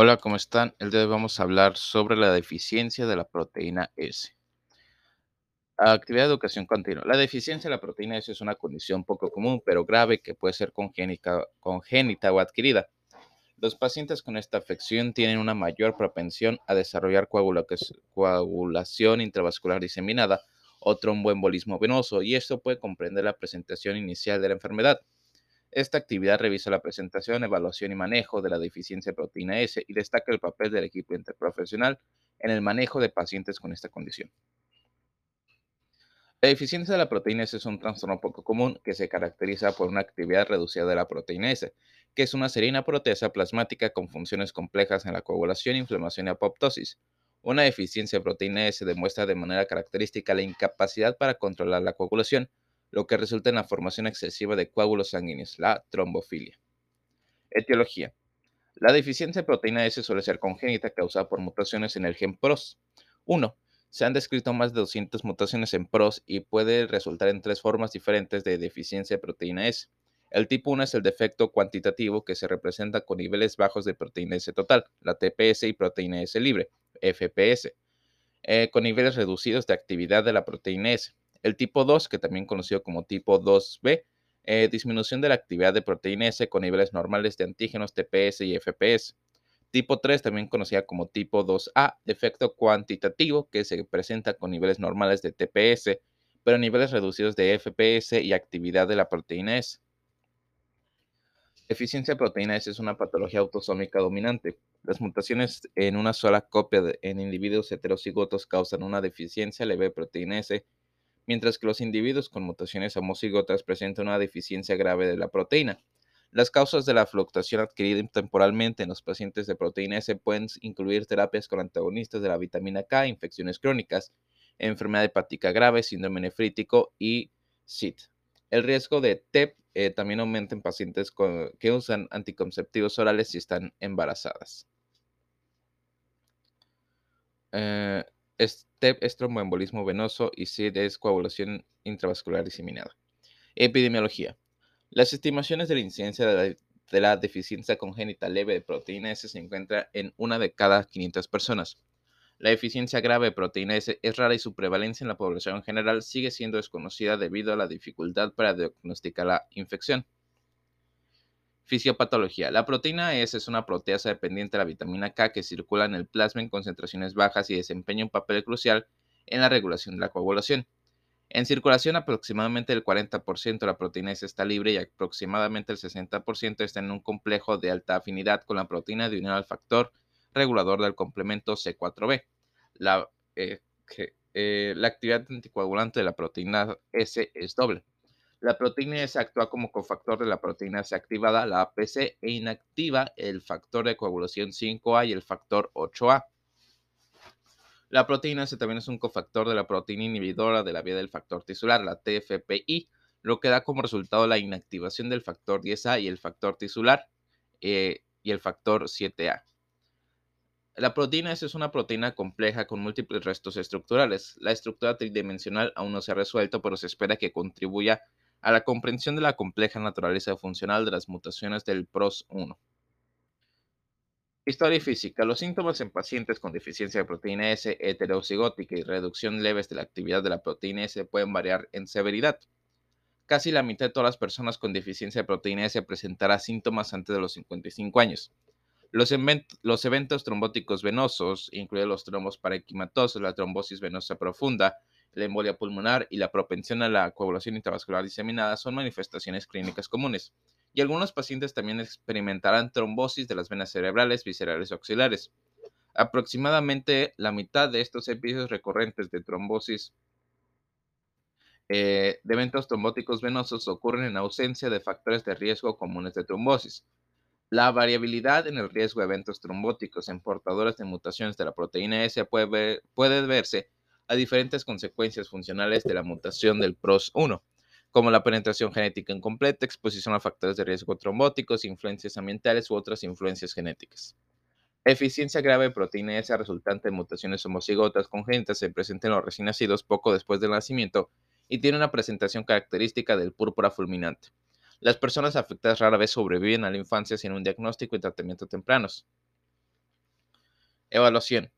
Hola, ¿cómo están? El día de hoy vamos a hablar sobre la deficiencia de la proteína S. Actividad de educación continua. La deficiencia de la proteína S es una condición poco común, pero grave que puede ser congénita, congénita o adquirida. Los pacientes con esta afección tienen una mayor propensión a desarrollar coagulación intravascular diseminada o tromboembolismo venoso, y esto puede comprender la presentación inicial de la enfermedad. Esta actividad revisa la presentación, evaluación y manejo de la deficiencia de proteína S y destaca el papel del equipo interprofesional en el manejo de pacientes con esta condición. La deficiencia de la proteína S es un trastorno poco común que se caracteriza por una actividad reducida de la proteína S, que es una serina proteasa plasmática con funciones complejas en la coagulación, inflamación y apoptosis. Una deficiencia de proteína S demuestra de manera característica la incapacidad para controlar la coagulación, lo que resulta en la formación excesiva de coágulos sanguíneos, la trombofilia. Etiología. La deficiencia de proteína S suele ser congénita causada por mutaciones en el gen PROS. 1. Se han descrito más de 200 mutaciones en PROS y puede resultar en tres formas diferentes de deficiencia de proteína S. El tipo 1 es el defecto cuantitativo que se representa con niveles bajos de proteína S total, la TPS y proteína S libre, FPS, eh, con niveles reducidos de actividad de la proteína S. El tipo 2, que también conocido como tipo 2B, eh, disminución de la actividad de proteína S con niveles normales de antígenos TPS y FPS. Tipo 3, también conocida como tipo 2A, defecto cuantitativo que se presenta con niveles normales de TPS, pero niveles reducidos de FPS y actividad de la proteína S. Deficiencia de proteína S es una patología autosómica dominante. Las mutaciones en una sola copia en individuos heterocigotos causan una deficiencia leve de proteína S mientras que los individuos con mutaciones homocigotas presentan una deficiencia grave de la proteína. Las causas de la fluctuación adquirida temporalmente en los pacientes de proteína S pueden incluir terapias con antagonistas de la vitamina K, infecciones crónicas, enfermedad hepática grave, síndrome nefrítico y SIT. El riesgo de TEP eh, también aumenta en pacientes que usan anticonceptivos orales y están embarazadas. Eh, STEP es tromboembolismo venoso y SID es coagulación intravascular diseminada. Epidemiología. Las estimaciones de la incidencia de la, deficiencia congénita leve de proteína S se encuentra en una de cada 500 personas. La deficiencia grave de proteína S es rara y su prevalencia en la población en general sigue siendo desconocida debido a la dificultad para diagnosticar la infección. Fisiopatología. La proteína S es una proteasa dependiente de la vitamina K que circula en el plasma en concentraciones bajas y desempeña un papel crucial en la regulación de la coagulación. En circulación, aproximadamente el 40% de la proteína S está libre y aproximadamente el 60% está en un complejo de alta afinidad con la proteína de unión al factor regulador del complemento C4b. La, eh, eh, la actividad anticoagulante de la proteína S es doble. La proteína S actúa como cofactor de la proteína S activada, la APC, e inactiva el factor de coagulación 5A y el factor 8A. La proteína S también es un cofactor de la proteína inhibidora de la vía del factor tisular, la TFPI, lo que da como resultado la inactivación del factor 10A y el factor tisular eh, y el factor 7A. La proteína S es una proteína compleja con múltiples restos estructurales. La estructura tridimensional aún no se ha resuelto, pero se espera que contribuya a la comprensión de la compleja naturaleza funcional de las mutaciones del PROS1. Historia física. Los síntomas en pacientes con deficiencia de proteína S heterocigótica y reducción leves de la actividad de la proteína S pueden variar en severidad. Casi la mitad de todas las personas con deficiencia de proteína S presentará síntomas antes de los 55 años. Los, eventos trombóticos venosos, incluidos los trombos parenquimatosos, la trombosis venosa profunda, la embolia pulmonar y la propensión a la coagulación intravascular diseminada son manifestaciones clínicas comunes, y algunos pacientes también experimentarán trombosis de las venas cerebrales, viscerales o axilares. Aproximadamente la mitad de estos episodios recurrentes de trombosis eh, de eventos trombóticos venosos ocurren en ausencia de factores de riesgo comunes de trombosis. La variabilidad en el riesgo de eventos trombóticos en portadores de mutaciones de la proteína S puede, puede verse a diferentes consecuencias funcionales de la mutación del PROS1, como la penetración genética incompleta, exposición a factores de riesgo trombóticos, influencias ambientales u otras influencias genéticas. Eficiencia grave de proteína S resultante de mutaciones homocigotas congénitas se presenta en los recién nacidos poco después del nacimiento y tiene una presentación característica del púrpura fulminante. Las personas afectadas rara vez sobreviven a la infancia sin un diagnóstico y tratamiento tempranos. Evaluación.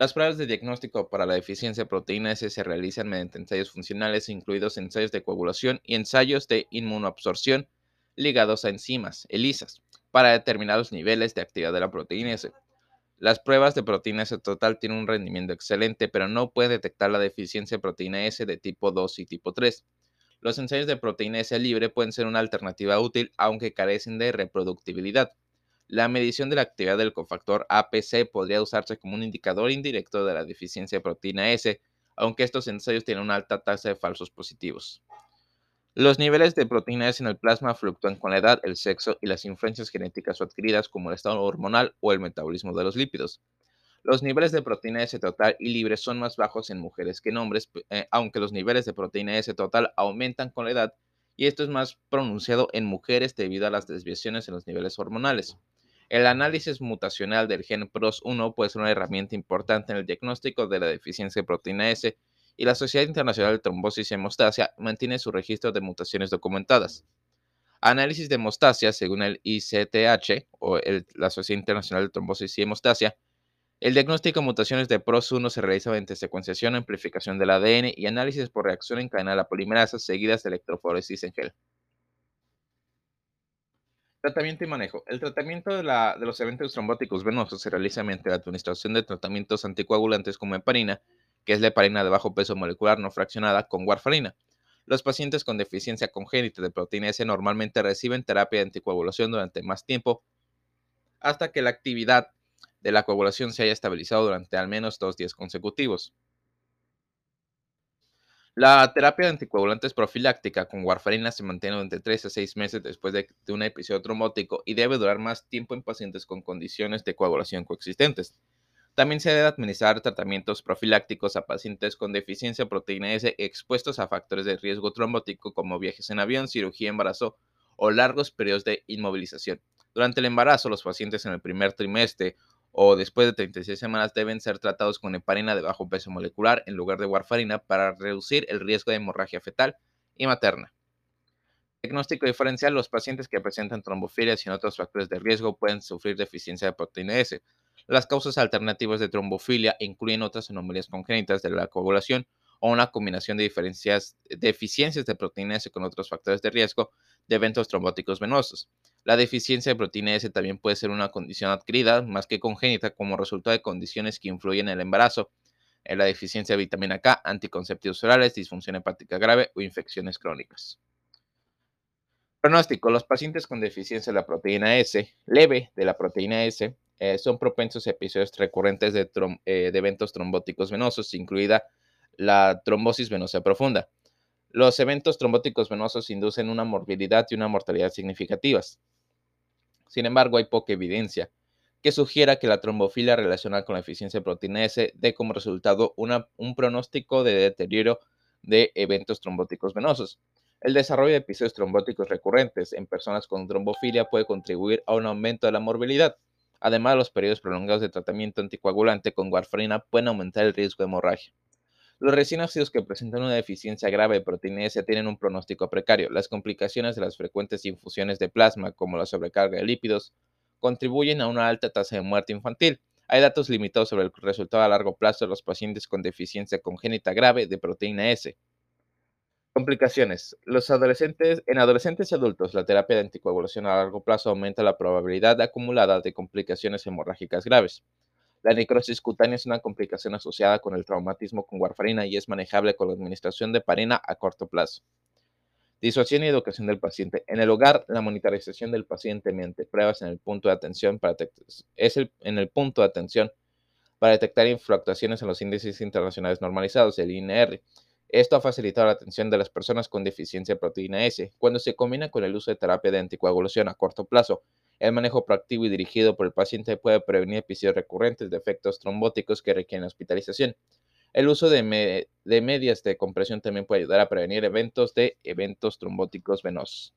Las pruebas de diagnóstico para la deficiencia de proteína S se realizan mediante ensayos funcionales, incluidos ensayos de coagulación y ensayos de inmunoabsorción ligados a enzimas, ELISAs, para determinar los niveles de actividad de la proteína S. Las pruebas de proteína S total tienen un rendimiento excelente, pero no pueden detectar la deficiencia de proteína S de tipo 2 y tipo 3. Los ensayos de proteína S libre pueden ser una alternativa útil, aunque carecen de reproductibilidad. La medición de la actividad del cofactor APC podría usarse como un indicador indirecto de la deficiencia de proteína S, aunque estos ensayos tienen una alta tasa de falsos positivos. Los niveles de proteína S en el plasma fluctúan con la edad, el sexo y las influencias genéticas o adquiridas como el estado hormonal o el metabolismo de los lípidos. Los niveles de proteína S total y libre son más bajos en mujeres que en hombres, eh, aunque los niveles de proteína S total aumentan con la edad y esto es más pronunciado en mujeres debido a las desviaciones en los niveles hormonales. El análisis mutacional del gen PROS1 puede ser una herramienta importante en el diagnóstico de la deficiencia de proteína S y la Sociedad Internacional de Trombosis y Hemostasia mantiene su registro de mutaciones documentadas. Análisis de hemostasia, según el ICTH, o la Sociedad Internacional de Trombosis y Hemostasia, el diagnóstico de mutaciones de PROS1 se realiza mediante secuenciación, amplificación del ADN y análisis por reacción en cadena de la polimerasa seguidas de electroforesis en gel. Tratamiento y manejo. El tratamiento de, de, los eventos trombóticos venosos se realiza mediante la administración de tratamientos anticoagulantes como heparina, que es la heparina de bajo peso molecular no fraccionada, con warfarina. Los pacientes con deficiencia congénita de proteína S normalmente reciben terapia de anticoagulación durante más tiempo hasta que la actividad de la coagulación se haya estabilizado durante al menos dos días consecutivos. La terapia de anticoagulantes profiláctica con warfarina se mantiene durante 3 a 6 meses después de, un episodio trombótico y debe durar más tiempo en pacientes con condiciones de coagulación coexistentes. También se debe administrar tratamientos profilácticos a pacientes con deficiencia de proteína S expuestos a factores de riesgo trombótico como viajes en avión, cirugía, embarazo o largos periodos de inmovilización. Durante el embarazo, los pacientes en el primer trimestre o después de 36 semanas deben ser tratados con heparina de bajo peso molecular en lugar de warfarina para reducir el riesgo de hemorragia fetal y materna. Diagnóstico diferencial, los pacientes que presentan trombofilias y otros factores de riesgo pueden sufrir deficiencia de proteína S. Las causas alternativas de trombofilia incluyen otras anomalías congénitas de la coagulación o una combinación de deficiencias de proteína S con otros factores de riesgo de eventos trombóticos venosos. La deficiencia de proteína S también puede ser una condición adquirida más que congénita como resultado de condiciones que influyen en el embarazo, en la deficiencia de vitamina K, anticonceptivos orales, disfunción hepática grave o infecciones crónicas. Pronóstico. Los pacientes con deficiencia de la proteína S, leve de la proteína S, eh, son propensos a episodios recurrentes de, eh, de eventos trombóticos venosos, incluida la trombosis venosa profunda. Los eventos trombóticos venosos inducen una morbilidad y una mortalidad significativas. Sin embargo, hay poca evidencia que sugiera que la trombofilia relacionada con la eficiencia proteína S dé como resultado un pronóstico de deterioro de eventos trombóticos venosos. El desarrollo de episodios trombóticos recurrentes en personas con trombofilia puede contribuir a un aumento de la morbilidad. Además, los periodos prolongados de tratamiento anticoagulante con warfarina pueden aumentar el riesgo de hemorragia. Los recién nacidos que presentan una deficiencia grave de proteína S tienen un pronóstico precario. Las complicaciones de las frecuentes infusiones de plasma, como la sobrecarga de lípidos, contribuyen a una alta tasa de muerte infantil. Hay datos limitados sobre el resultado a largo plazo de los pacientes con deficiencia congénita grave de proteína S. Complicaciones. Los adolescentes, en adolescentes y adultos, la terapia de anticoagulación a largo plazo aumenta la probabilidad acumulada de complicaciones hemorrágicas graves. La necrosis cutánea es una complicación asociada con el traumatismo con warfarina y es manejable con la administración de parina a corto plazo. Disuasión y educación del paciente. En el hogar, la monitorización del paciente mediante pruebas en el punto de atención para detectar fluctuaciones en los índices internacionales normalizados, el INR. Esto ha facilitado la atención de las personas con deficiencia de proteína S. Cuando se combina con el uso de terapia de anticoagulación a corto plazo, el manejo proactivo y dirigido por el paciente puede prevenir episodios recurrentes de efectos trombóticos que requieren hospitalización. El uso de, medias de compresión también puede ayudar a prevenir eventos de eventos trombóticos venosos.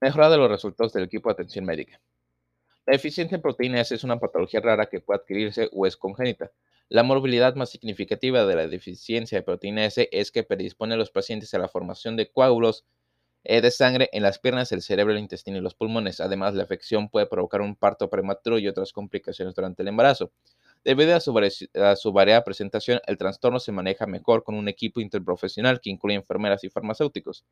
Mejora de los resultados del equipo de atención médica. La deficiencia en proteína S es una patología rara que puede adquirirse o es congénita. La morbilidad más significativa de la deficiencia de proteína S es que predispone a los pacientes a la formación de coágulos de sangre en las piernas, el cerebro, el intestino y los pulmones. Además, la afección puede provocar un parto prematuro y otras complicaciones durante el embarazo. Debido a su, a su, variada presentación, el trastorno se maneja mejor con un equipo interprofesional que incluye enfermeras y farmacéuticos.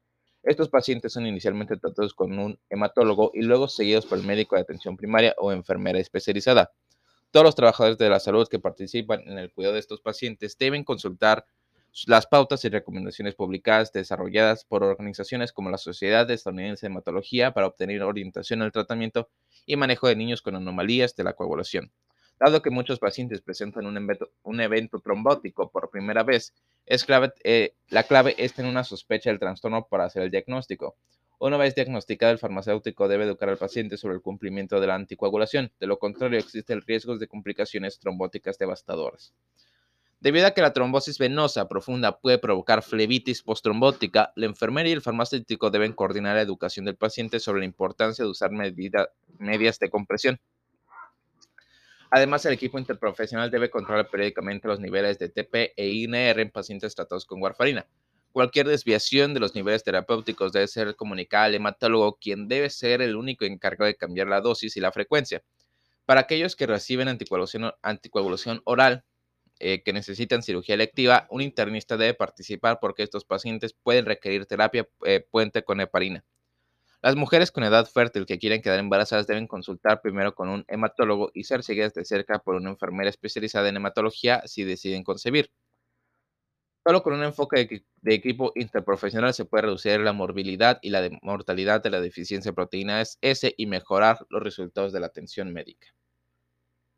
Estos pacientes son inicialmente tratados con un hematólogo y luego seguidos por el médico de atención primaria o enfermera especializada. Todos los trabajadores de la salud que participan en el cuidado de estos pacientes deben consultar las pautas y recomendaciones publicadas desarrolladas por organizaciones como la Sociedad Estadounidense de Hematología para obtener orientación al tratamiento y manejo de niños con anomalías de la coagulación. Dado que muchos pacientes presentan un evento, trombótico por primera vez, es clave, eh, la clave es tener una sospecha del trastorno para hacer el diagnóstico. Una vez diagnosticado, el farmacéutico debe educar al paciente sobre el cumplimiento de la anticoagulación. De lo contrario, existe el riesgo de complicaciones trombóticas devastadoras. Debido a que la trombosis venosa profunda puede provocar flebitis posttrombótica, la enfermera y el farmacéutico deben coordinar la educación del paciente sobre la importancia de usar medidas de compresión. Además, el equipo interprofesional debe controlar periódicamente los niveles de TP e INR en pacientes tratados con warfarina. Cualquier desviación de los niveles terapéuticos debe ser comunicada al hematólogo, quien debe ser el único encargado de cambiar la dosis y la frecuencia. Para aquellos que reciben anticoagulación, oral, eh, que necesitan cirugía electiva, un internista debe participar porque estos pacientes pueden requerir terapia eh, puente con heparina. Las mujeres con edad fértil que quieren quedar embarazadas deben consultar primero con un hematólogo y ser seguidas de cerca por una enfermera especializada en hematología si deciden concebir. Solo con un enfoque de, equipo interprofesional se puede reducir la morbilidad y la mortalidad de la deficiencia de proteína S y mejorar los resultados de la atención médica.